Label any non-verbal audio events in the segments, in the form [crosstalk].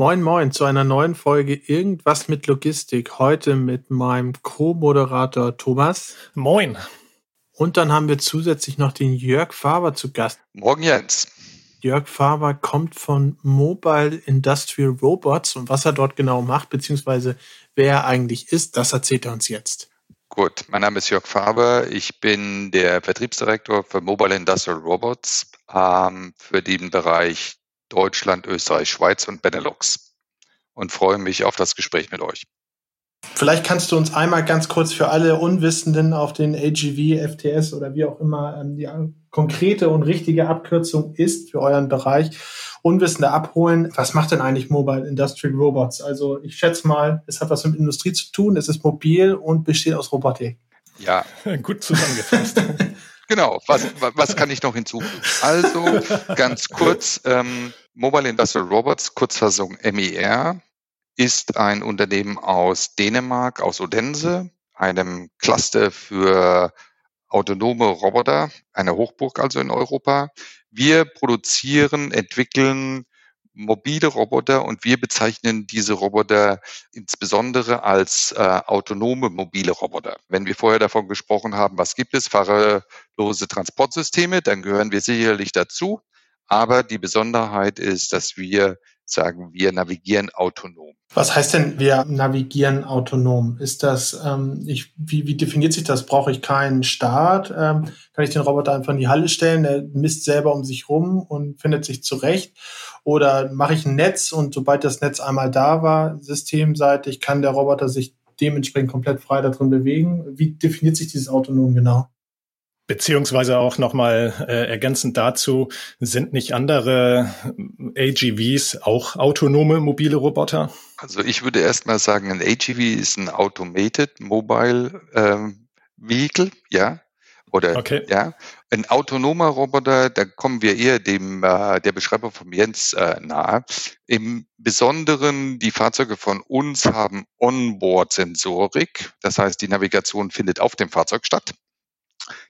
Moin, moin zu einer neuen Folge Irgendwas mit Logistik. Heute mit meinem Co-Moderator Thomas. Moin. Und dann haben wir zusätzlich noch den Jörg Faber zu Gast. Morgen, Jens. Jörg Faber kommt von Mobile Industrial Robots und was er dort genau macht, beziehungsweise wer er eigentlich ist, das erzählt er uns jetzt. Gut, mein Name ist Jörg Faber. Ich bin der Vertriebsdirektor für Mobile Industrial Robots ähm, für den Bereich Deutschland, Österreich, Schweiz und Benelux und freue mich auf das Gespräch mit euch. Vielleicht kannst du uns einmal ganz kurz für alle Unwissenden auf den AGV, FTS oder wie auch immer ähm, die konkrete und richtige Abkürzung ist für euren Bereich, Unwissende abholen. Was macht denn eigentlich Mobile Industrial Robots? Also ich schätze mal, es hat was mit Industrie zu tun, es ist mobil und besteht aus Robotik. Ja, [laughs] gut zusammengefasst. Genau, was, was kann ich noch hinzufügen? Also [laughs] ganz kurz, ähm, Mobile Industrial Robots, Kurzfassung MER, ist ein Unternehmen aus Dänemark, aus Odense, einem Cluster für autonome Roboter, eine Hochburg also in Europa. Wir produzieren, entwickeln mobile Roboter und wir bezeichnen diese Roboter insbesondere als äh, autonome mobile Roboter. Wenn wir vorher davon gesprochen haben, was gibt es, fahrerlose Transportsysteme, dann gehören wir sicherlich dazu. Aber die Besonderheit ist, dass wir sagen, wir navigieren autonom. Was heißt denn, wir navigieren autonom? Ist das, ähm, ich, wie, wie definiert sich das? Brauche ich keinen Start? Ähm, kann ich den Roboter einfach in die Halle stellen? Der misst selber um sich rum und findet sich zurecht? Oder mache ich ein Netz und sobald das Netz einmal da war, systemseitig, kann der Roboter sich dementsprechend komplett frei darin bewegen? Wie definiert sich dieses autonom genau? Beziehungsweise auch nochmal äh, ergänzend dazu, sind nicht andere AGVs auch autonome mobile Roboter? Also ich würde erstmal sagen, ein AGV ist ein Automated Mobile ähm, Vehicle, ja. Oder okay. ja, ein autonomer Roboter, da kommen wir eher dem äh, der Beschreibung von Jens äh, nahe. Im Besonderen, die Fahrzeuge von uns haben Onboard-Sensorik, das heißt, die Navigation findet auf dem Fahrzeug statt.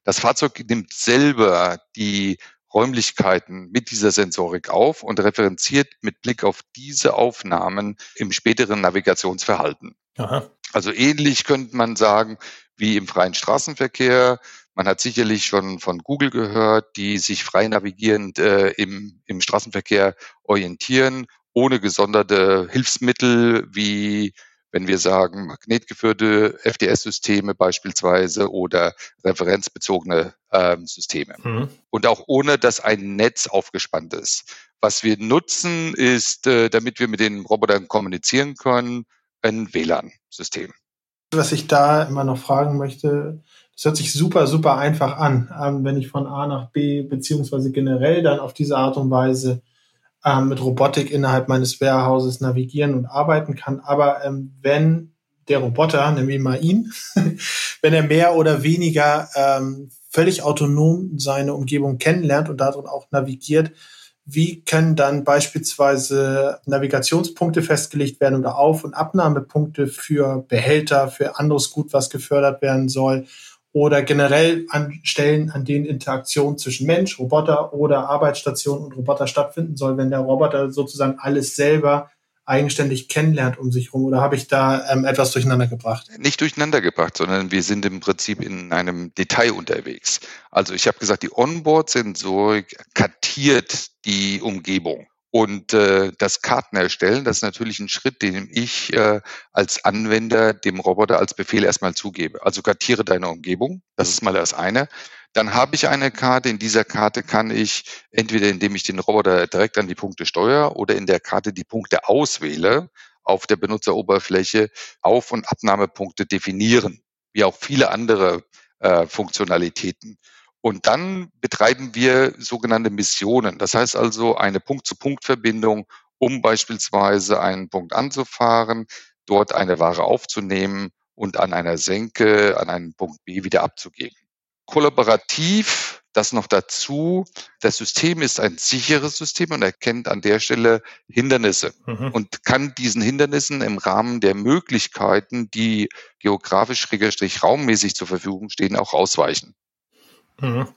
Das Fahrzeug nimmt selber die Räumlichkeiten mit dieser Sensorik auf und referenziert mit Blick auf diese Aufnahmen im späteren Navigationsverhalten. Aha. Also ähnlich könnte man sagen wie im freien Straßenverkehr. Man hat sicherlich schon von Google gehört, die sich frei navigierend äh, im, im Straßenverkehr orientieren, ohne gesonderte Hilfsmittel wie wenn wir sagen, magnetgeführte FDS-Systeme beispielsweise oder referenzbezogene ähm, Systeme. Mhm. Und auch ohne, dass ein Netz aufgespannt ist. Was wir nutzen, ist, äh, damit wir mit den Robotern kommunizieren können, ein WLAN-System. Was ich da immer noch fragen möchte, das hört sich super, super einfach an, ähm, wenn ich von A nach B beziehungsweise generell dann auf diese Art und Weise ähm, mit Robotik innerhalb meines Warehouses navigieren und arbeiten kann. Aber ähm, wenn der Roboter, nehmen wir mal ihn, [laughs] wenn er mehr oder weniger ähm, völlig autonom seine Umgebung kennenlernt und darin auch navigiert, wie können dann beispielsweise Navigationspunkte festgelegt werden oder Auf- und Abnahmepunkte für Behälter, für anderes Gut, was gefördert werden soll? Oder generell an Stellen, an denen Interaktion zwischen Mensch, Roboter oder Arbeitsstation und Roboter stattfinden soll, wenn der Roboter sozusagen alles selber eigenständig kennenlernt um sich herum? Oder habe ich da ähm, etwas durcheinander gebracht? Nicht durcheinander gebracht, sondern wir sind im Prinzip in einem Detail unterwegs. Also ich habe gesagt, die Onboard-Sensorik kartiert die Umgebung. Und äh, das Karten erstellen, das ist natürlich ein Schritt, den ich äh, als Anwender dem Roboter als Befehl erstmal zugebe. Also kartiere deine Umgebung, das ist mal das eine. Dann habe ich eine Karte. In dieser Karte kann ich entweder, indem ich den Roboter direkt an die Punkte steuere oder in der Karte die Punkte auswähle, auf der Benutzeroberfläche Auf- und Abnahmepunkte definieren, wie auch viele andere äh, Funktionalitäten. Und dann betreiben wir sogenannte Missionen. Das heißt also eine Punkt-zu-Punkt-Verbindung, um beispielsweise einen Punkt anzufahren, dort eine Ware aufzunehmen und an einer Senke an einen Punkt B wieder abzugeben. Kollaborativ, das noch dazu, das System ist ein sicheres System und erkennt an der Stelle Hindernisse mhm. und kann diesen Hindernissen im Rahmen der Möglichkeiten, die geografisch-raummäßig zur Verfügung stehen, auch ausweichen. Mhm.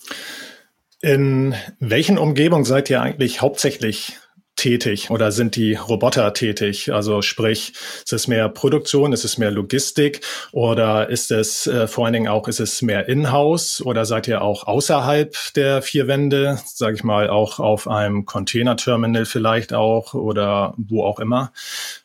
In welchen Umgebungen seid ihr eigentlich hauptsächlich tätig oder sind die Roboter tätig? Also sprich, ist es mehr Produktion, ist es mehr Logistik oder ist es äh, vor allen Dingen auch, ist es mehr In-house oder seid ihr auch außerhalb der vier Wände, sage ich mal, auch auf einem Containerterminal vielleicht auch oder wo auch immer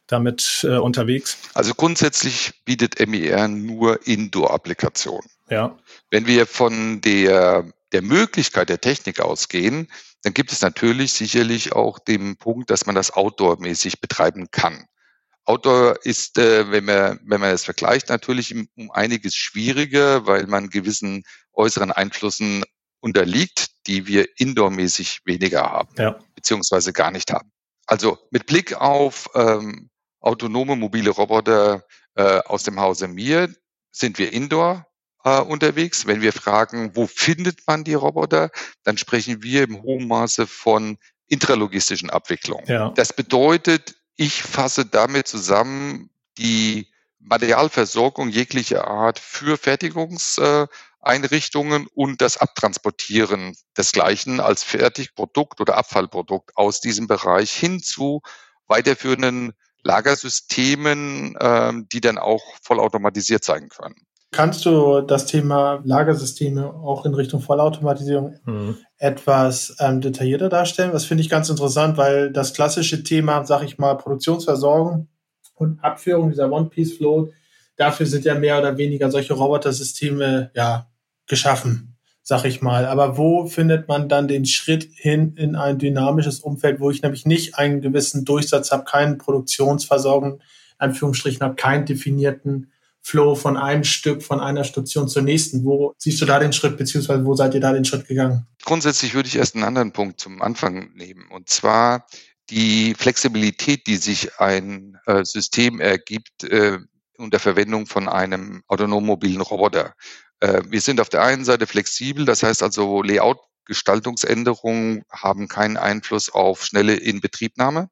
damit äh, unterwegs? Also grundsätzlich bietet MIR nur Indoor-Applikationen. Ja. Wenn wir von der, der Möglichkeit der Technik ausgehen, dann gibt es natürlich sicherlich auch den Punkt, dass man das outdoor-mäßig betreiben kann. Outdoor ist, äh, wenn man wenn man es vergleicht, natürlich um einiges schwieriger, weil man gewissen äußeren Einflüssen unterliegt, die wir indoor-mäßig weniger haben, ja. beziehungsweise gar nicht haben. Also mit Blick auf ähm, autonome mobile Roboter äh, aus dem Hause Mir sind wir indoor äh, unterwegs. Wenn wir fragen, wo findet man die Roboter, dann sprechen wir im hohen Maße von intralogistischen Abwicklungen. Ja. Das bedeutet, ich fasse damit zusammen die Materialversorgung jeglicher Art für Fertigungseinrichtungen und das Abtransportieren desgleichen als Fertigprodukt oder Abfallprodukt aus diesem Bereich hin zu weiterführenden Lagersystemen, ähm, die dann auch vollautomatisiert sein können. Kannst du das Thema Lagersysteme auch in Richtung Vollautomatisierung mhm. etwas ähm, detaillierter darstellen? Das finde ich ganz interessant, weil das klassische Thema, sag ich mal, Produktionsversorgung und Abführung dieser One-Piece-Flow, dafür sind ja mehr oder weniger solche Robotersysteme ja geschaffen, sag ich mal. Aber wo findet man dann den Schritt hin in ein dynamisches Umfeld, wo ich nämlich nicht einen gewissen Durchsatz habe, keinen Produktionsversorgung, Anführungsstrichen habe, keinen definierten Flow von einem Stück, von einer Station zur nächsten. Wo siehst du da den Schritt, beziehungsweise wo seid ihr da den Schritt gegangen? Grundsätzlich würde ich erst einen anderen Punkt zum Anfang nehmen, und zwar die Flexibilität, die sich ein äh, System ergibt äh, unter Verwendung von einem autonom mobilen Roboter. Äh, wir sind auf der einen Seite flexibel, das heißt also Layout Gestaltungsänderungen haben keinen Einfluss auf schnelle Inbetriebnahme,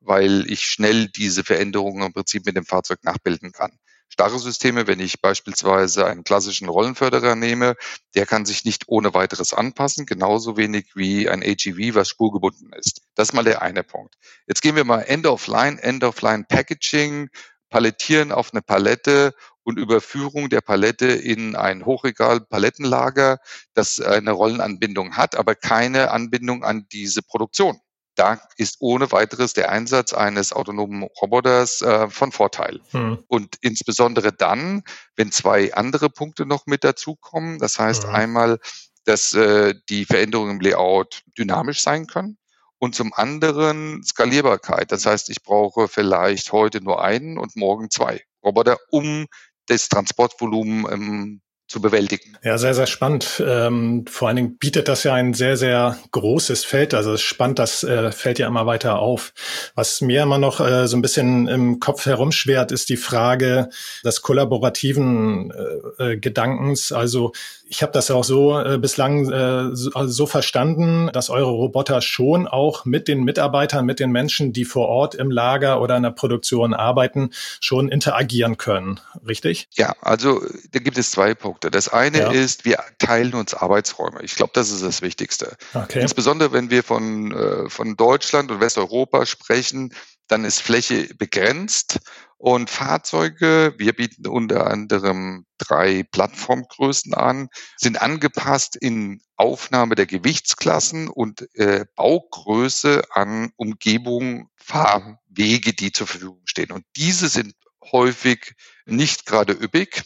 weil ich schnell diese Veränderungen im Prinzip mit dem Fahrzeug nachbilden kann starre Systeme, wenn ich beispielsweise einen klassischen Rollenförderer nehme, der kann sich nicht ohne weiteres anpassen, genauso wenig wie ein AGV, was spurgebunden ist. Das ist mal der eine Punkt. Jetzt gehen wir mal End of Line, End of Line Packaging, Palettieren auf eine Palette und Überführung der Palette in ein Hochregal Palettenlager, das eine Rollenanbindung hat, aber keine Anbindung an diese Produktion da ist ohne weiteres der Einsatz eines autonomen Roboters äh, von Vorteil. Hm. Und insbesondere dann, wenn zwei andere Punkte noch mit dazukommen. Das heißt hm. einmal, dass äh, die Veränderungen im Layout dynamisch sein können. Und zum anderen Skalierbarkeit. Das heißt, ich brauche vielleicht heute nur einen und morgen zwei Roboter, um das Transportvolumen ähm, zu bewältigen. Ja, sehr, sehr spannend. Ähm, vor allen Dingen bietet das ja ein sehr, sehr großes Feld. Also es ist spannend, das äh, fällt ja immer weiter auf. Was mir immer noch äh, so ein bisschen im Kopf herumschwert, ist die Frage des kollaborativen äh, äh Gedankens. Also ich habe das auch so äh, bislang äh, so, also so verstanden, dass eure Roboter schon auch mit den Mitarbeitern, mit den Menschen, die vor Ort im Lager oder in der Produktion arbeiten, schon interagieren können. Richtig? Ja, also da gibt es zwei Punkte. Das eine ja. ist, wir teilen uns Arbeitsräume. Ich glaube, das ist das Wichtigste. Okay. Insbesondere wenn wir von, äh, von Deutschland und Westeuropa sprechen, dann ist Fläche begrenzt und Fahrzeuge, wir bieten unter anderem drei Plattformgrößen an, sind angepasst in Aufnahme der Gewichtsklassen und äh, Baugröße an Umgebung, Fahrwege, die zur Verfügung stehen. Und diese sind häufig nicht gerade üppig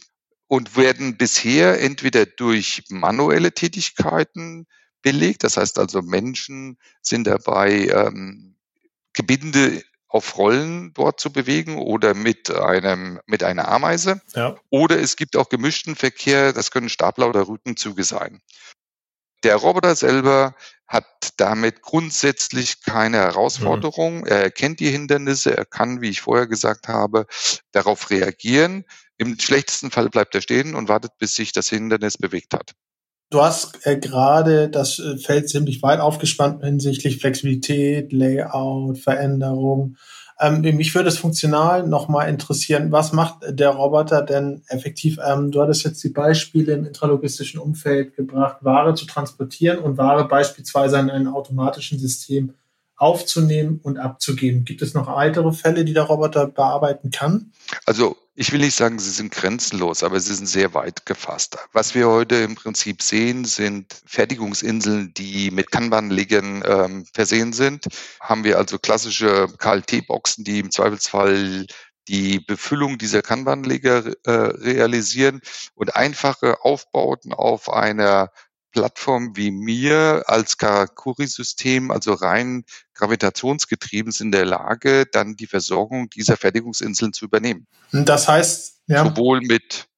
und werden bisher entweder durch manuelle Tätigkeiten belegt, das heißt also Menschen sind dabei, ähm, Gebinde auf Rollen dort zu bewegen oder mit einem mit einer Ameise. Ja. Oder es gibt auch gemischten Verkehr, das können Stapler oder Routenzüge sein. Der Roboter selber hat damit grundsätzlich keine Herausforderung. Mhm. Er kennt die Hindernisse, er kann, wie ich vorher gesagt habe, darauf reagieren. Im schlechtesten Fall bleibt er stehen und wartet, bis sich das Hindernis bewegt hat. Du hast äh, gerade das äh, Feld ziemlich weit aufgespannt hinsichtlich Flexibilität, Layout, Veränderung. Ähm, mich würde es funktional nochmal interessieren, was macht der Roboter denn effektiv? Ähm, du hattest jetzt die Beispiele im intralogistischen Umfeld gebracht, Ware zu transportieren und Ware beispielsweise in einem automatischen System aufzunehmen und abzugeben. Gibt es noch weitere Fälle, die der Roboter bearbeiten kann? Also ich will nicht sagen, sie sind grenzenlos, aber sie sind sehr weit gefasst. Was wir heute im Prinzip sehen, sind Fertigungsinseln, die mit Kanban-Legern ähm, versehen sind. Haben wir also klassische KLT-Boxen, die im Zweifelsfall die Befüllung dieser Kanban-Leger äh, realisieren und einfache Aufbauten auf einer Plattform wie mir als Karakuri-System, also rein gravitationsgetrieben, sind in der Lage, dann die Versorgung dieser Fertigungsinseln zu übernehmen. Das heißt, ja. Sowohl mit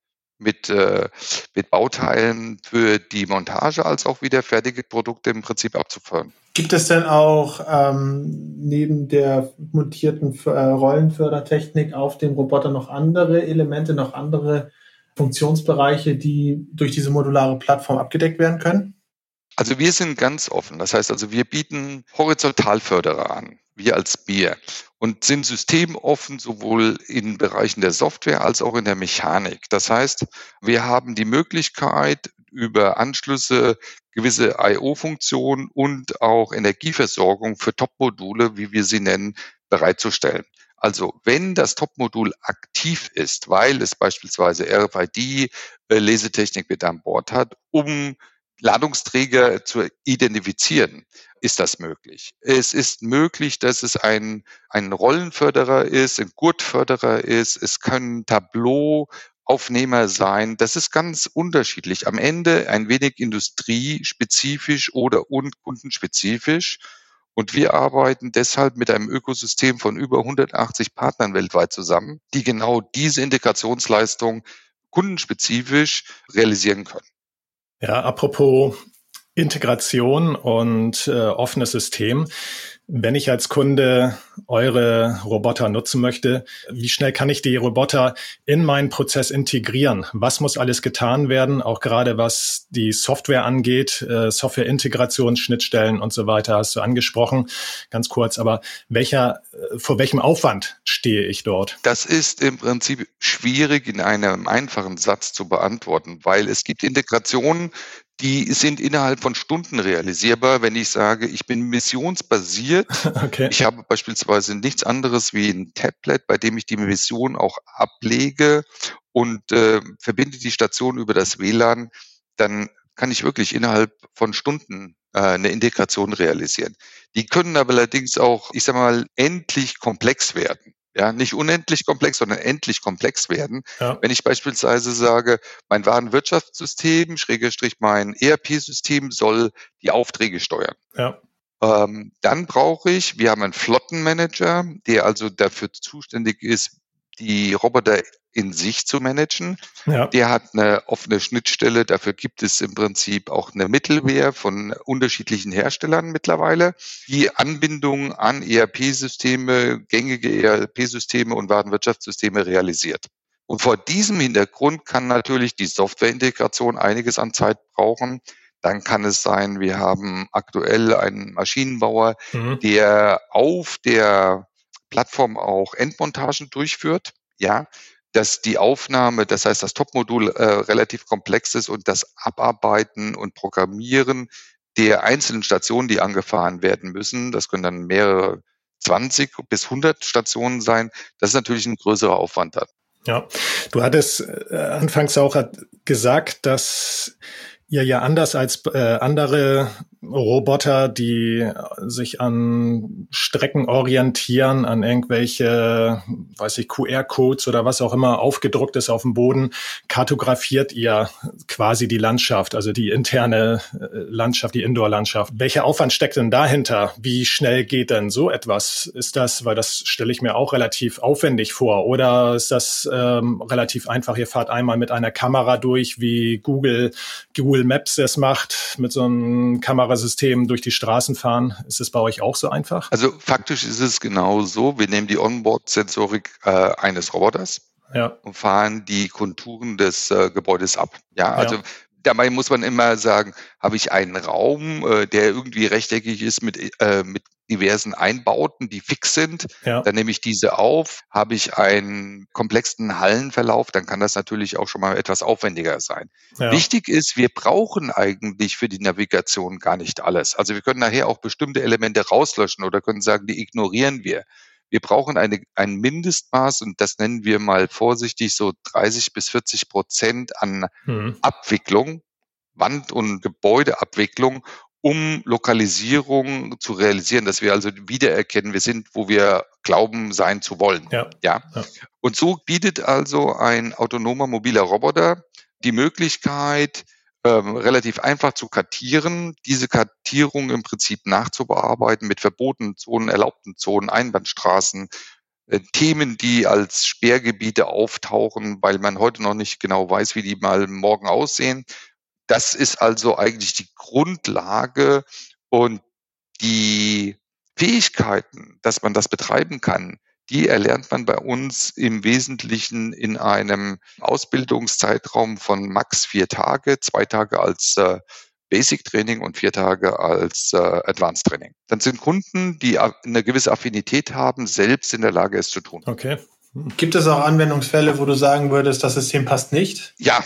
mit, äh, mit Bauteilen für die Montage als auch wieder fertige Produkte im Prinzip abzufahren. Gibt es denn auch ähm, neben der montierten äh, Rollenfördertechnik auf dem Roboter noch andere Elemente, noch andere Funktionsbereiche, die durch diese modulare Plattform abgedeckt werden können? Also wir sind ganz offen. Das heißt also, wir bieten Horizontalförderer an, wir als Bier, und sind systemoffen sowohl in Bereichen der Software als auch in der Mechanik. Das heißt, wir haben die Möglichkeit, über Anschlüsse gewisse I.O.-Funktionen und auch Energieversorgung für Top-Module, wie wir sie nennen, bereitzustellen. Also wenn das Top-Modul aktiv ist, weil es beispielsweise RFID-Lesetechnik äh, mit an Bord hat, um Ladungsträger zu identifizieren, ist das möglich. Es ist möglich, dass es ein, ein Rollenförderer ist, ein Gurtförderer ist. Es können Tableau-Aufnehmer sein. Das ist ganz unterschiedlich. Am Ende ein wenig industriespezifisch oder kundenspezifisch. Und wir arbeiten deshalb mit einem Ökosystem von über 180 Partnern weltweit zusammen, die genau diese Integrationsleistung kundenspezifisch realisieren können. Ja, apropos Integration und äh, offenes System. Wenn ich als Kunde eure Roboter nutzen möchte, wie schnell kann ich die Roboter in meinen Prozess integrieren? Was muss alles getan werden? Auch gerade was die Software angeht, äh, Softwareintegration, Schnittstellen und so weiter hast du angesprochen. Ganz kurz, aber welcher, äh, vor welchem Aufwand stehe ich dort? Das ist im Prinzip schwierig in einem einfachen Satz zu beantworten, weil es gibt Integrationen, die sind innerhalb von Stunden realisierbar, wenn ich sage, ich bin missionsbasiert. [laughs] Okay. Ich habe beispielsweise nichts anderes wie ein Tablet, bei dem ich die Mission auch ablege und äh, verbinde die Station über das WLAN, dann kann ich wirklich innerhalb von Stunden äh, eine Integration realisieren. Die können aber allerdings auch, ich sag mal, endlich komplex werden ja, nicht unendlich komplex, sondern endlich komplex werden. Ja. Wenn ich beispielsweise sage, mein Warenwirtschaftssystem, Schrägestrich mein ERP-System soll die Aufträge steuern. Ja. Ähm, dann brauche ich, wir haben einen Flottenmanager, der also dafür zuständig ist, die Roboter in sich zu managen. Ja. Der hat eine offene Schnittstelle. Dafür gibt es im Prinzip auch eine Mittelwehr von unterschiedlichen Herstellern mittlerweile, die Anbindung an ERP-Systeme, gängige ERP-Systeme und Warenwirtschaftssysteme realisiert. Und vor diesem Hintergrund kann natürlich die Softwareintegration einiges an Zeit brauchen. Dann kann es sein, wir haben aktuell einen Maschinenbauer, mhm. der auf der Plattform auch Endmontagen durchführt. Ja, dass die Aufnahme, das heißt das Topmodul äh, relativ komplex ist und das Abarbeiten und Programmieren der einzelnen Stationen, die angefahren werden müssen, das können dann mehrere 20 bis 100 Stationen sein, das ist natürlich ein größerer Aufwand dann. Ja, du hattest äh, anfangs auch gesagt, dass ihr ja anders als äh, andere Roboter, die sich an Strecken orientieren, an irgendwelche, weiß ich, QR-Codes oder was auch immer aufgedruckt ist auf dem Boden, kartografiert ihr quasi die Landschaft, also die interne äh, Landschaft, die Indoor-Landschaft. Welcher Aufwand steckt denn dahinter? Wie schnell geht denn so etwas? Ist das, weil das stelle ich mir auch relativ aufwendig vor, oder ist das ähm, relativ einfach? Ihr fahrt einmal mit einer Kamera durch, wie Google, Google Maps es macht, mit so einem Kamerasystem durch die Straßen fahren. Ist es bei euch auch so einfach? Also faktisch ist es genau so. Wir nehmen die Onboard-Sensorik äh, eines Roboters ja. und fahren die Konturen des äh, Gebäudes ab. Ja, also ja dabei muss man immer sagen, habe ich einen Raum, äh, der irgendwie rechteckig ist mit, äh, mit diversen Einbauten, die fix sind. Ja. Dann nehme ich diese auf. Habe ich einen komplexen Hallenverlauf, dann kann das natürlich auch schon mal etwas aufwendiger sein. Ja. Wichtig ist, wir brauchen eigentlich für die Navigation gar nicht alles. Also wir können nachher auch bestimmte Elemente rauslöschen oder können sagen, die ignorieren wir. Wir brauchen eine, ein Mindestmaß und das nennen wir mal vorsichtig so 30 bis 40 Prozent an mhm. Abwicklung, Wand- und Gebäudeabwicklung, um Lokalisierung zu realisieren, dass wir also wiedererkennen, wir sind, wo wir glauben, sein zu wollen. Ja. ja. ja. Und so bietet also ein autonomer mobiler Roboter die Möglichkeit, ähm, relativ einfach zu kartieren, diese Kartierung im Prinzip nachzubearbeiten mit verbotenen Zonen, erlaubten Zonen, Einbahnstraßen, äh, Themen, die als Sperrgebiete auftauchen, weil man heute noch nicht genau weiß, wie die mal morgen aussehen. Das ist also eigentlich die Grundlage und die Fähigkeiten, dass man das betreiben kann, die erlernt man bei uns im Wesentlichen in einem Ausbildungszeitraum von max vier Tage, zwei Tage als äh, Basic Training und vier Tage als äh, Advanced Training. Dann sind Kunden, die eine gewisse Affinität haben, selbst in der Lage, es zu tun. Okay. Gibt es auch Anwendungsfälle, wo du sagen würdest, das System passt nicht? Ja,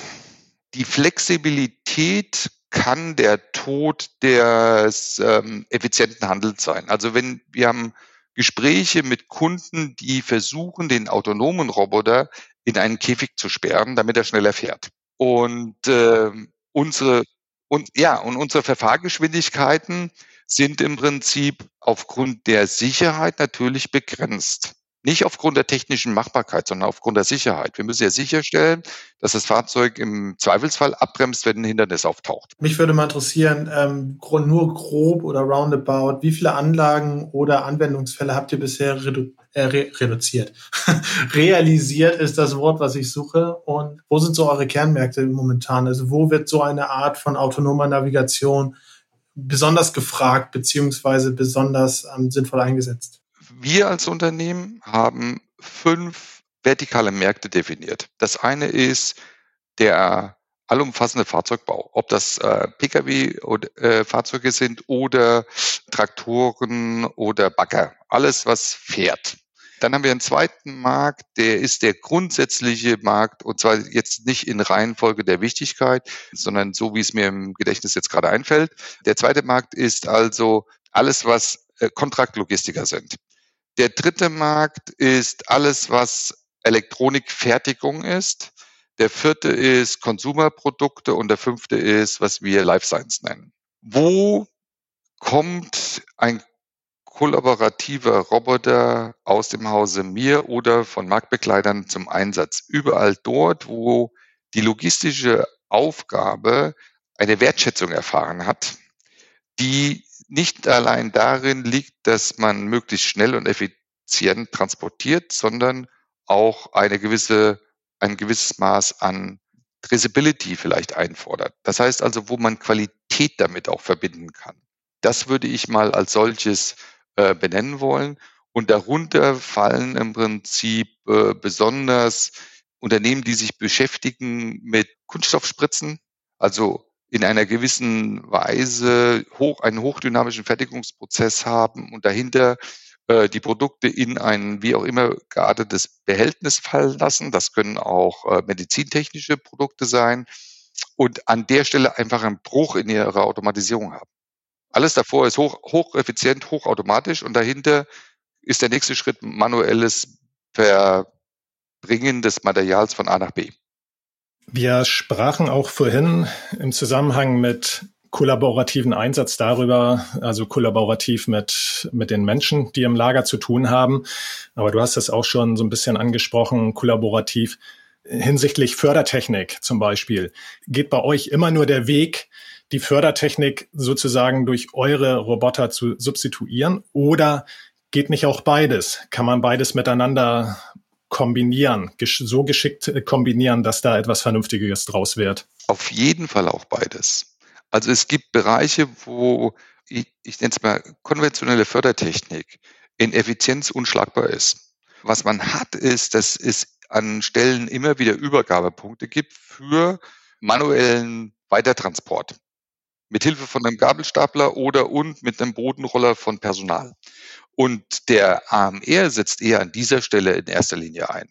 die Flexibilität kann der Tod des ähm, effizienten Handels sein. Also wenn wir haben Gespräche mit Kunden, die versuchen, den autonomen Roboter in einen Käfig zu sperren, damit er schneller fährt. Und äh, unsere und ja und unsere Verfahrgeschwindigkeiten sind im Prinzip aufgrund der Sicherheit natürlich begrenzt. Nicht aufgrund der technischen Machbarkeit, sondern aufgrund der Sicherheit. Wir müssen ja sicherstellen, dass das Fahrzeug im Zweifelsfall abbremst, wenn ein Hindernis auftaucht. Mich würde mal interessieren, ähm, nur grob oder roundabout, wie viele Anlagen oder Anwendungsfälle habt ihr bisher redu äh, re reduziert? [laughs] Realisiert ist das Wort, was ich suche. Und wo sind so eure Kernmärkte momentan? Also wo wird so eine Art von autonomer Navigation besonders gefragt beziehungsweise besonders ähm, sinnvoll eingesetzt? Wir als Unternehmen haben fünf vertikale Märkte definiert. Das eine ist der allumfassende Fahrzeugbau, ob das äh, Pkw-Fahrzeuge äh, sind oder Traktoren oder Bagger, alles was fährt. Dann haben wir einen zweiten Markt, der ist der grundsätzliche Markt und zwar jetzt nicht in Reihenfolge der Wichtigkeit, sondern so wie es mir im Gedächtnis jetzt gerade einfällt. Der zweite Markt ist also alles, was äh, Kontraktlogistiker sind. Der dritte Markt ist alles, was Elektronikfertigung ist. Der vierte ist Konsumerprodukte und der fünfte ist, was wir Life Science nennen. Wo kommt ein kollaborativer Roboter aus dem Hause mir oder von Marktbegleitern zum Einsatz? Überall dort, wo die logistische Aufgabe eine Wertschätzung erfahren hat, die nicht allein darin liegt, dass man möglichst schnell und effizient transportiert, sondern auch eine gewisse, ein gewisses Maß an Traceability vielleicht einfordert. Das heißt also, wo man Qualität damit auch verbinden kann. Das würde ich mal als solches äh, benennen wollen. Und darunter fallen im Prinzip äh, besonders Unternehmen, die sich beschäftigen mit Kunststoffspritzen, also in einer gewissen Weise hoch, einen hochdynamischen Fertigungsprozess haben und dahinter äh, die Produkte in ein wie auch immer geartetes Behältnis fallen lassen. Das können auch äh, medizintechnische Produkte sein und an der Stelle einfach einen Bruch in ihrer Automatisierung haben. Alles davor ist hoch, hocheffizient, hochautomatisch und dahinter ist der nächste Schritt manuelles Verbringen des Materials von A nach B. Wir sprachen auch vorhin im Zusammenhang mit kollaborativen Einsatz darüber, also kollaborativ mit, mit den Menschen, die im Lager zu tun haben. Aber du hast es auch schon so ein bisschen angesprochen, kollaborativ hinsichtlich Fördertechnik zum Beispiel. Geht bei euch immer nur der Weg, die Fördertechnik sozusagen durch eure Roboter zu substituieren oder geht nicht auch beides? Kann man beides miteinander kombinieren, so geschickt äh, kombinieren, dass da etwas Vernünftiges draus wird? Auf jeden Fall auch beides. Also es gibt Bereiche, wo ich, ich nenne es mal konventionelle Fördertechnik in Effizienz unschlagbar ist. Was man hat, ist, dass es an Stellen immer wieder Übergabepunkte gibt für manuellen Weitertransport. Mit Hilfe von einem Gabelstapler oder und mit einem Bodenroller von Personal. Und der AMR setzt eher an dieser Stelle in erster Linie ein.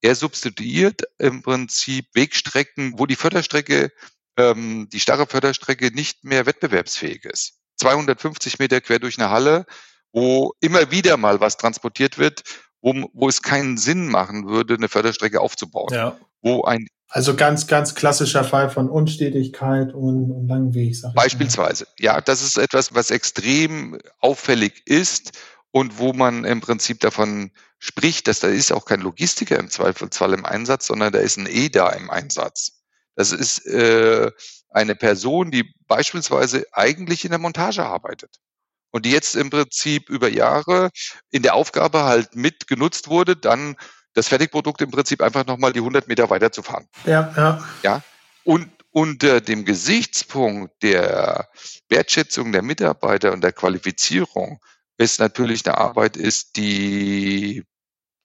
Er substituiert im Prinzip Wegstrecken, wo die Förderstrecke, ähm, die starre Förderstrecke nicht mehr wettbewerbsfähig ist. 250 Meter quer durch eine Halle, wo immer wieder mal was transportiert wird, wo, wo es keinen Sinn machen würde, eine Förderstrecke aufzubauen. Ja. Wo ein also ganz, ganz klassischer Fall von Unstetigkeit und, und langen Weg. Beispielsweise. Ja, das ist etwas, was extrem auffällig ist und wo man im Prinzip davon spricht, dass da ist auch kein Logistiker im Zweifelsfall im Einsatz, sondern da ist ein EDA im Einsatz. Das ist äh, eine Person, die beispielsweise eigentlich in der Montage arbeitet und die jetzt im Prinzip über Jahre in der Aufgabe halt mit genutzt wurde, dann das Fertigprodukt im Prinzip einfach nochmal die 100 Meter weiterzufahren. Ja, ja. Ja. Und unter dem Gesichtspunkt der Wertschätzung der Mitarbeiter und der Qualifizierung es natürlich eine Arbeit ist, die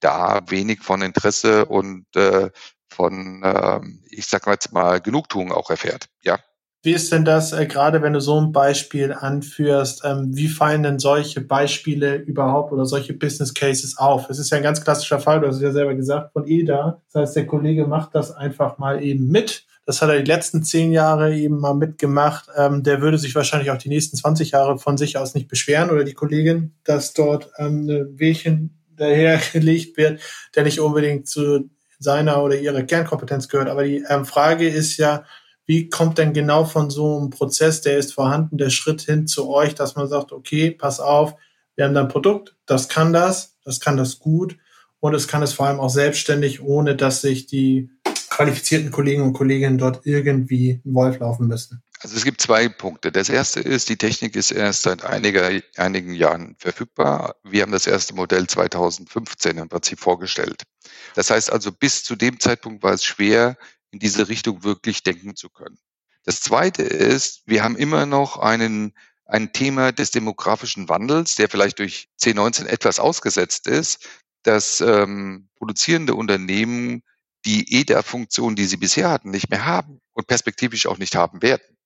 da wenig von Interesse und äh, von, äh, ich sag mal jetzt mal, Genugtuung auch erfährt. Ja. Wie ist denn das, äh, gerade wenn du so ein Beispiel anführst, ähm, wie fallen denn solche Beispiele überhaupt oder solche Business Cases auf? Es ist ja ein ganz klassischer Fall, du hast es ja selber gesagt, von EDA. Das heißt, der Kollege macht das einfach mal eben mit das hat er die letzten zehn Jahre eben mal mitgemacht. Ähm, der würde sich wahrscheinlich auch die nächsten 20 Jahre von sich aus nicht beschweren oder die Kollegin, dass dort ähm, ein Wehchen dahergelegt wird, der nicht unbedingt zu seiner oder ihrer Kernkompetenz gehört. Aber die ähm, Frage ist ja, wie kommt denn genau von so einem Prozess, der ist vorhanden, der Schritt hin zu euch, dass man sagt, okay, pass auf, wir haben da ein Produkt, das kann das, das kann das gut und es kann es vor allem auch selbstständig, ohne dass sich die qualifizierten Kollegen und Kolleginnen dort irgendwie einen Wolf laufen müssen? Also es gibt zwei Punkte. Das erste ist, die Technik ist erst seit einiger, einigen Jahren verfügbar. Wir haben das erste Modell 2015 im Prinzip vorgestellt. Das heißt also, bis zu dem Zeitpunkt war es schwer, in diese Richtung wirklich denken zu können. Das zweite ist, wir haben immer noch einen, ein Thema des demografischen Wandels, der vielleicht durch C19 etwas ausgesetzt ist, dass ähm, produzierende Unternehmen die EDA-Funktion, die sie bisher hatten, nicht mehr haben und perspektivisch auch nicht haben werden.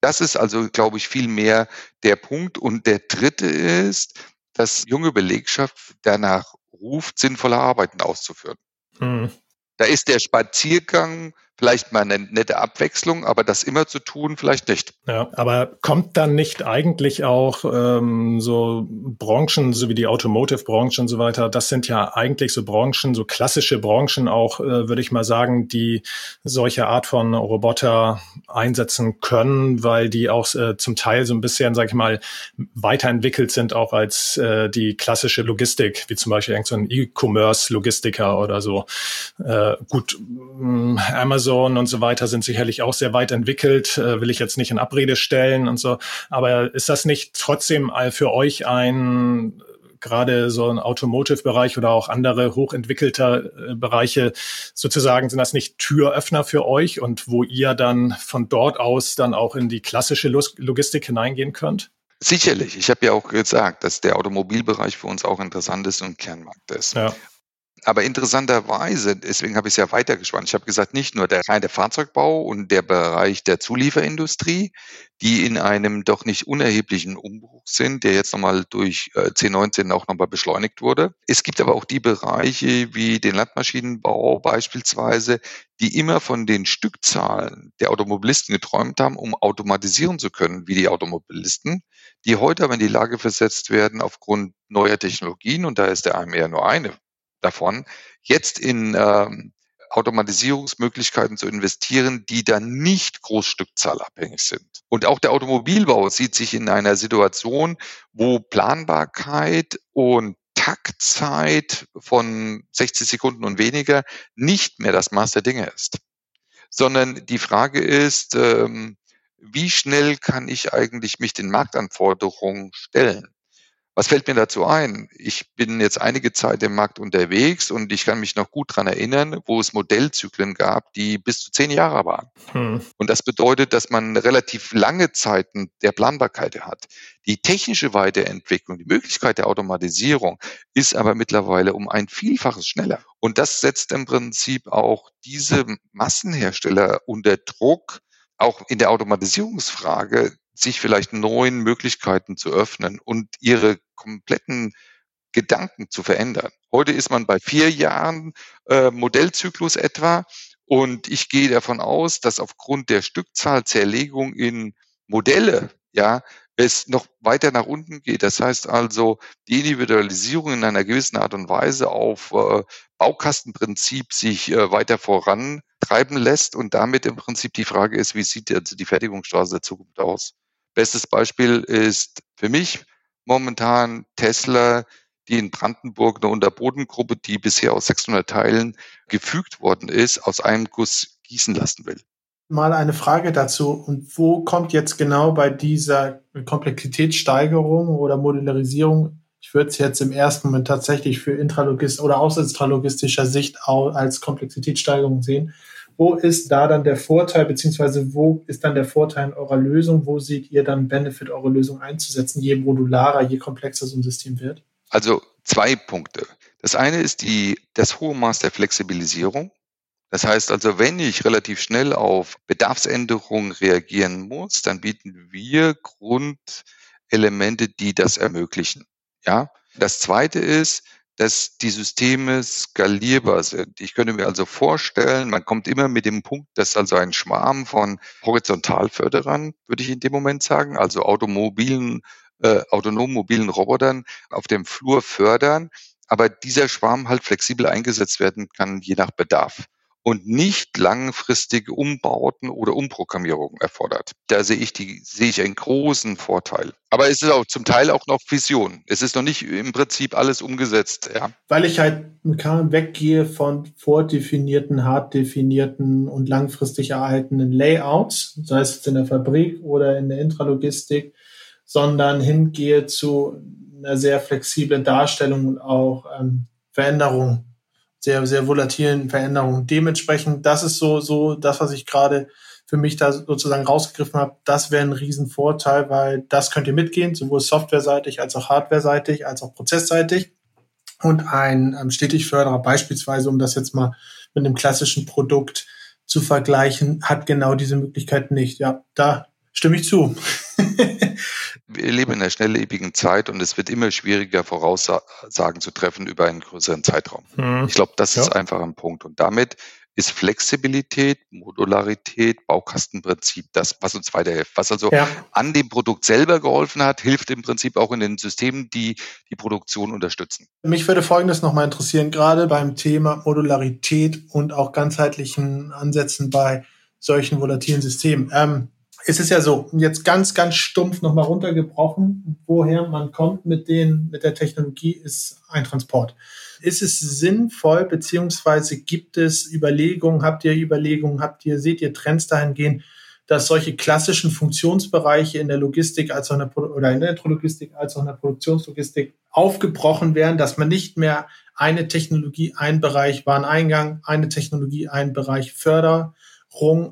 Das ist also, glaube ich, viel mehr der Punkt. Und der dritte ist, dass junge Belegschaft danach ruft, sinnvolle Arbeiten auszuführen. Mhm. Da ist der Spaziergang vielleicht mal eine nette Abwechslung, aber das immer zu tun, vielleicht nicht. Ja, aber kommt dann nicht eigentlich auch ähm, so Branchen, so wie die Automotive-Branche und so weiter, das sind ja eigentlich so Branchen, so klassische Branchen auch, äh, würde ich mal sagen, die solche Art von Roboter einsetzen können, weil die auch äh, zum Teil so ein bisschen, sag ich mal, weiterentwickelt sind, auch als äh, die klassische Logistik, wie zum Beispiel irgend so ein E-Commerce-Logistiker oder so. Äh, gut, Amazon Amazon und so weiter sind sicherlich auch sehr weit entwickelt, äh, will ich jetzt nicht in Abrede stellen und so. Aber ist das nicht trotzdem für euch ein gerade so ein Automotive-Bereich oder auch andere hochentwickelte äh, Bereiche sozusagen, sind das nicht Türöffner für euch und wo ihr dann von dort aus dann auch in die klassische Logistik hineingehen könnt? Sicherlich. Ich habe ja auch gesagt, dass der Automobilbereich für uns auch interessant ist und Kernmarkt ist. Ja aber interessanterweise, deswegen habe ich es ja weitergespannt, ich habe gesagt, nicht nur der reine Fahrzeugbau und der Bereich der Zulieferindustrie, die in einem doch nicht unerheblichen Umbruch sind, der jetzt nochmal durch äh, C19 auch nochmal beschleunigt wurde. Es gibt aber auch die Bereiche wie den Landmaschinenbau beispielsweise, die immer von den Stückzahlen der Automobilisten geträumt haben, um automatisieren zu können, wie die Automobilisten, die heute aber in die Lage versetzt werden, aufgrund neuer Technologien, und da ist der AMR nur eine davon, jetzt in ähm, Automatisierungsmöglichkeiten zu investieren, die dann nicht großstückzahlabhängig sind. Und auch der Automobilbau sieht sich in einer Situation, wo Planbarkeit und Taktzeit von 60 Sekunden und weniger nicht mehr das Maß der Dinge ist, sondern die Frage ist, ähm, wie schnell kann ich eigentlich mich den Marktanforderungen stellen? Was fällt mir dazu ein? Ich bin jetzt einige Zeit im Markt unterwegs und ich kann mich noch gut dran erinnern, wo es Modellzyklen gab, die bis zu zehn Jahre waren. Hm. Und das bedeutet, dass man relativ lange Zeiten der Planbarkeit hat. Die technische Weiterentwicklung, die Möglichkeit der Automatisierung ist aber mittlerweile um ein Vielfaches schneller. Und das setzt im Prinzip auch diese Massenhersteller unter Druck, auch in der Automatisierungsfrage sich vielleicht neuen Möglichkeiten zu öffnen und ihre kompletten Gedanken zu verändern. Heute ist man bei vier Jahren äh, Modellzyklus etwa und ich gehe davon aus, dass aufgrund der Stückzahlzerlegung in Modelle, ja, es noch weiter nach unten geht. Das heißt also, die Individualisierung in einer gewissen Art und Weise auf äh, Baukastenprinzip sich äh, weiter vorantreiben lässt und damit im Prinzip die Frage ist, wie sieht die Fertigungsstraße der Zukunft aus? Bestes Beispiel ist für mich momentan Tesla, die in Brandenburg eine Unterbodengruppe, die bisher aus 600 Teilen gefügt worden ist, aus einem Guss gießen lassen will. Mal eine Frage dazu. Und wo kommt jetzt genau bei dieser Komplexitätssteigerung oder Modularisierung, ich würde es jetzt im ersten Moment tatsächlich für intralogist oder aus intralogistischer Sicht als Komplexitätssteigerung sehen, wo ist da dann der Vorteil, beziehungsweise wo ist dann der Vorteil in eurer Lösung? Wo seht ihr dann Benefit, eure Lösung einzusetzen, je modularer, je komplexer so ein System wird? Also zwei Punkte. Das eine ist die, das hohe Maß der Flexibilisierung. Das heißt also, wenn ich relativ schnell auf Bedarfsänderungen reagieren muss, dann bieten wir Grundelemente, die das ermöglichen. Ja. Das zweite ist, dass die Systeme skalierbar sind. Ich könnte mir also vorstellen, man kommt immer mit dem Punkt, dass also ein Schwarm von Horizontalförderern, würde ich in dem Moment sagen, also automobilen, äh, autonom mobilen Robotern auf dem Flur fördern, aber dieser Schwarm halt flexibel eingesetzt werden kann, je nach Bedarf und nicht langfristige Umbauten oder Umprogrammierungen erfordert. Da sehe ich die, sehe ich einen großen Vorteil. Aber es ist auch zum Teil auch noch Vision. Es ist noch nicht im Prinzip alles umgesetzt, ja. Weil ich halt weggehe von vordefinierten, hart definierten und langfristig erhaltenen Layouts, sei es in der Fabrik oder in der Intralogistik, sondern hingehe zu einer sehr flexiblen Darstellung und auch ähm, Veränderung sehr, sehr volatilen Veränderungen. Dementsprechend, das ist so, so das, was ich gerade für mich da sozusagen rausgegriffen habe. Das wäre ein Riesenvorteil, weil das könnt ihr mitgehen, sowohl softwareseitig als auch hardwareseitig, als auch prozessseitig. Und ein ähm, Stetigförderer beispielsweise, um das jetzt mal mit einem klassischen Produkt zu vergleichen, hat genau diese Möglichkeit nicht. Ja, da stimme ich zu. [laughs] einer schnelllebigen Zeit und es wird immer schwieriger, Voraussagen zu treffen über einen größeren Zeitraum. Mhm. Ich glaube, das ja. ist einfach ein Punkt. Und damit ist Flexibilität, Modularität, Baukastenprinzip das, was uns weiterhilft. Was also ja. an dem Produkt selber geholfen hat, hilft im Prinzip auch in den Systemen, die die Produktion unterstützen. Mich würde Folgendes nochmal interessieren, gerade beim Thema Modularität und auch ganzheitlichen Ansätzen bei solchen volatilen Systemen. Ähm, es ist ja so, jetzt ganz, ganz stumpf nochmal runtergebrochen, woher man kommt mit den, mit der Technologie, ist ein Transport. Ist es sinnvoll, beziehungsweise gibt es Überlegungen, habt ihr Überlegungen, habt ihr, seht ihr Trends dahingehend, dass solche klassischen Funktionsbereiche in der Logistik als auch in der, oder in der Intralogistik als auch in der Produktionslogistik aufgebrochen werden, dass man nicht mehr eine Technologie, ein Bereich Wareneingang, eine Technologie, ein Bereich Förder,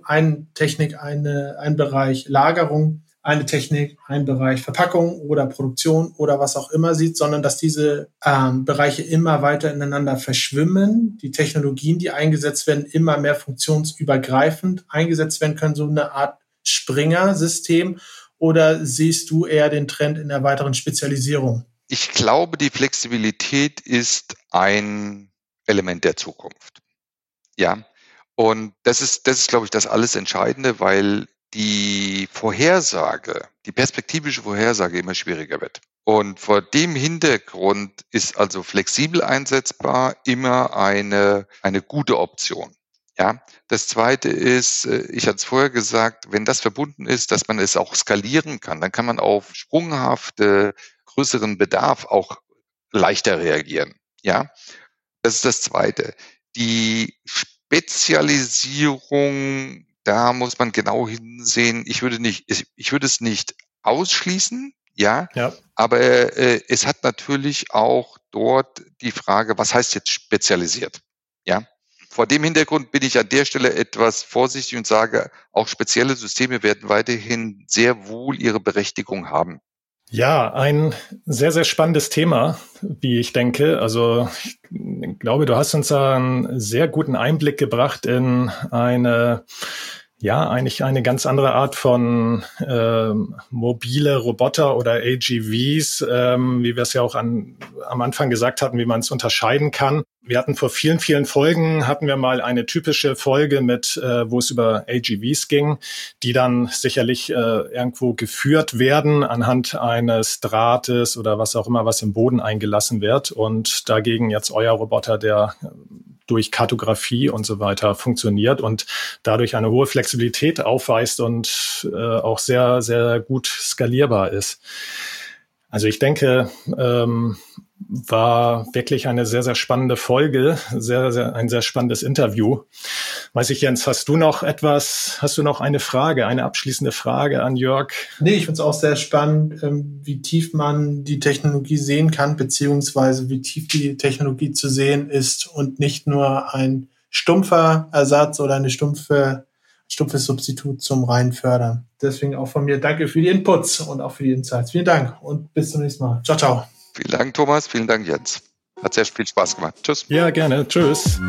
Eine Technik, eine, ein Bereich Lagerung, eine Technik, ein Bereich Verpackung oder Produktion oder was auch immer sieht, sondern dass diese ähm, Bereiche immer weiter ineinander verschwimmen, die Technologien, die eingesetzt werden, immer mehr funktionsübergreifend eingesetzt werden können, so eine Art Springer-System oder siehst du eher den Trend in der weiteren Spezialisierung? Ich glaube, die Flexibilität ist ein Element der Zukunft. Ja, und das ist, das ist, glaube ich, das alles Entscheidende, weil die Vorhersage, die perspektivische Vorhersage immer schwieriger wird. Und vor dem Hintergrund ist also flexibel einsetzbar immer eine, eine gute Option. Ja, das zweite ist, äh, ich hatte es vorher gesagt, wenn das verbunden ist, dass man es auch skalieren kann, dann kann man auf sprunghafte, größeren Bedarf auch leichter reagieren. Ja, das ist das zweite. Die Spezialisierung, da muss man genau hinsehen. Ich würde nicht, ich würde es nicht ausschließen, ja, ja. aber äh, es hat natürlich auch dort die Frage, was heißt jetzt spezialisiert? Ja, vor dem Hintergrund bin ich an der Stelle etwas vorsichtig und sage, auch spezielle Systeme werden weiterhin sehr wohl ihre Berechtigung haben. Ja, ein sehr, sehr spannendes Thema, wie ich denke. Also ich glaube, du hast uns einen sehr guten Einblick gebracht in eine ja, eigentlich eine ganz andere Art von ähm, mobile Roboter oder AGVs, ähm, wie wir es ja auch an, am Anfang gesagt hatten, wie man es unterscheiden kann. Wir hatten vor vielen, vielen Folgen, hatten wir mal eine typische Folge mit, äh, wo es über AGVs ging, die dann sicherlich äh, irgendwo geführt werden anhand eines Drahtes oder was auch immer, was im Boden eingelassen wird. Und dagegen jetzt euer Roboter, der durch Kartografie und so weiter funktioniert und dadurch eine hohe Flexibilität aufweist und äh, auch sehr, sehr gut skalierbar ist. Also ich denke, ähm, war wirklich eine sehr, sehr spannende Folge, sehr, sehr, ein sehr spannendes Interview. Weiß ich, Jens, hast du noch etwas, hast du noch eine Frage, eine abschließende Frage an Jörg? Nee, ich finde es auch sehr spannend, ähm, wie tief man die Technologie sehen kann, beziehungsweise wie tief die Technologie zu sehen ist und nicht nur ein stumpfer Ersatz oder eine stumpfe, stumpfes Substitut zum reinen Fördern. Deswegen auch von mir danke für die Inputs und auch für die Insights. Vielen Dank und bis zum nächsten Mal. Ciao, ciao. Vielen Dank, Thomas. Vielen Dank, Jens. Hat sehr viel Spaß gemacht. Tschüss. Ja, gerne. Tschüss.